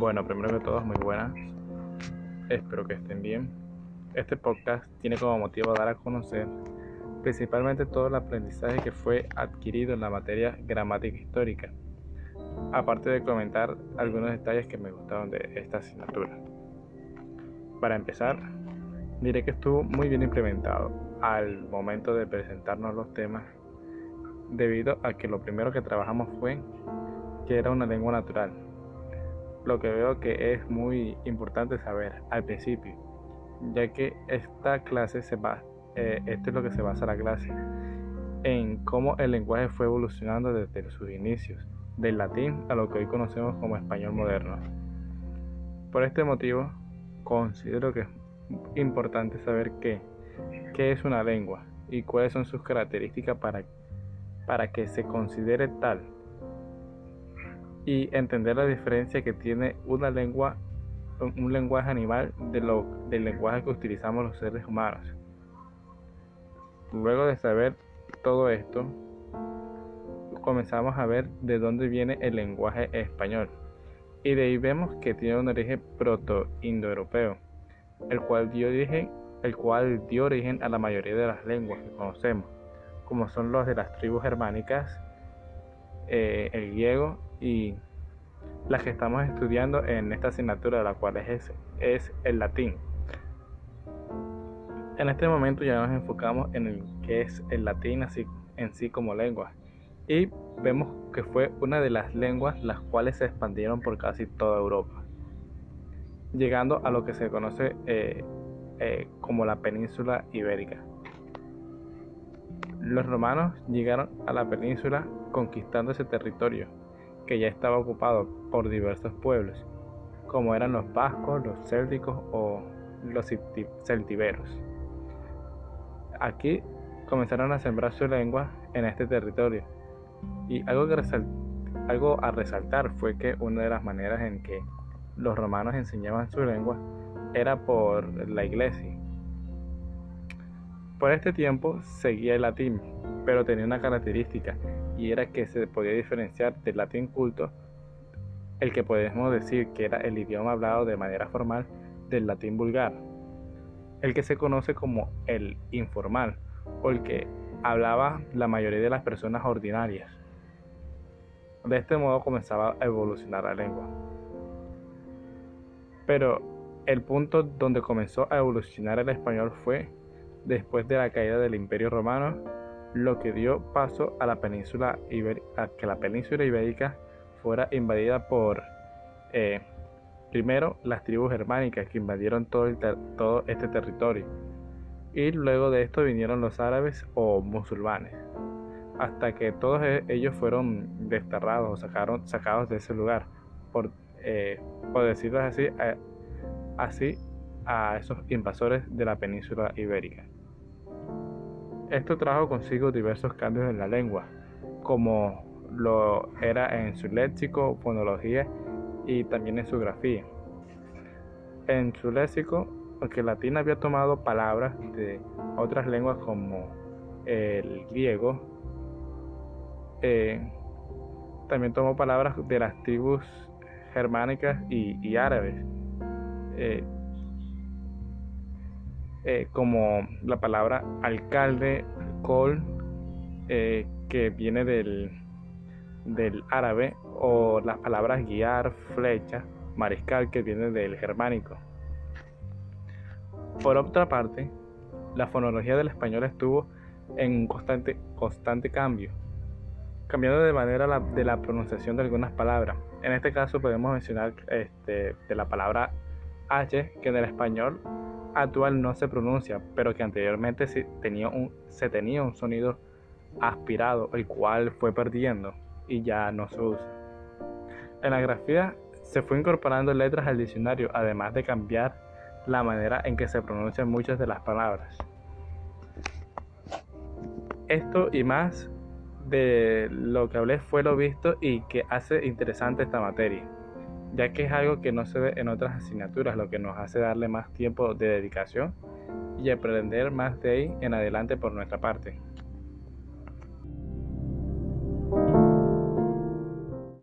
Bueno, primero que todo, muy buenas. Espero que estén bien. Este podcast tiene como motivo dar a conocer principalmente todo el aprendizaje que fue adquirido en la materia gramática histórica, aparte de comentar algunos detalles que me gustaron de esta asignatura. Para empezar, diré que estuvo muy bien implementado al momento de presentarnos los temas, debido a que lo primero que trabajamos fue que era una lengua natural, lo que veo que es muy importante saber al principio, ya que esta clase se va, eh, esto es lo que se basa la clase, en cómo el lenguaje fue evolucionando desde sus inicios, del latín a lo que hoy conocemos como español moderno. Por este motivo, considero que es importante saber qué, qué es una lengua y cuáles son sus características para, para que se considere tal y entender la diferencia que tiene una lengua, un lenguaje animal de lo, del lenguaje que utilizamos los seres humanos. Luego de saber todo esto, comenzamos a ver de dónde viene el lenguaje español. Y de ahí vemos que tiene un origen proto-indoeuropeo, el cual dio origen, el cual dio origen a la mayoría de las lenguas que conocemos, como son los de las tribus germánicas, eh, el griego y las que estamos estudiando en esta asignatura, la cual es, es el latín. En este momento ya nos enfocamos en el que es el latín así, en sí como lengua y vemos que fue una de las lenguas las cuales se expandieron por casi toda Europa, llegando a lo que se conoce eh, eh, como la península ibérica. Los romanos llegaron a la península conquistando ese territorio que ya estaba ocupado por diversos pueblos, como eran los vascos, los célticos o los celtiberos. Aquí comenzaron a sembrar su lengua en este territorio. Y algo, que algo a resaltar fue que una de las maneras en que los romanos enseñaban su lengua era por la iglesia. Por este tiempo seguía el latín, pero tenía una característica y era que se podía diferenciar del latín culto, el que podemos decir que era el idioma hablado de manera formal del latín vulgar, el que se conoce como el informal o el que hablaba la mayoría de las personas ordinarias. De este modo comenzaba a evolucionar la lengua. Pero el punto donde comenzó a evolucionar el español fue después de la caída del Imperio Romano lo que dio paso a la península a que la península ibérica fuera invadida por eh, primero las tribus germánicas que invadieron todo, todo este territorio y luego de esto vinieron los árabes o musulmanes hasta que todos e-, ellos fueron desterrados o sacaron, sacados de ese lugar por, eh, por decirlo así, así a esos invasores de la península ibérica. Esto trajo consigo diversos cambios en la lengua, como lo era en su léxico, fonología y también en su grafía. En su léxico, aunque el latín había tomado palabras de otras lenguas como el griego, eh, también tomó palabras de las tribus germánicas y, árabes. Eh, eh, como la palabra alcalde, col, eh, que viene del, del árabe, o las palabras guiar, flecha, mariscal, que viene del germánico. Por otra parte, la fonología del español estuvo en constante, constante cambio, cambiando de manera de la pronunciación de algunas palabras. En este caso podemos mencionar este, de la palabra H, que en el español actual no se pronuncia, pero que anteriormente se tenía un, se tenía un sonido aspirado, el cual fue perdiendo y ya no se usa. En la grafía se fue incorporando letras al diccionario, además de cambiar la manera en que se pronuncian muchas de las palabras. Esto y más de lo que hablé fue lo visto y que hace interesante esta materia ya que es algo que no se ve en otras asignaturas, lo que nos hace darle más tiempo de dedicación y aprender más de ahí en adelante por nuestra parte.